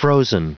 Frozen.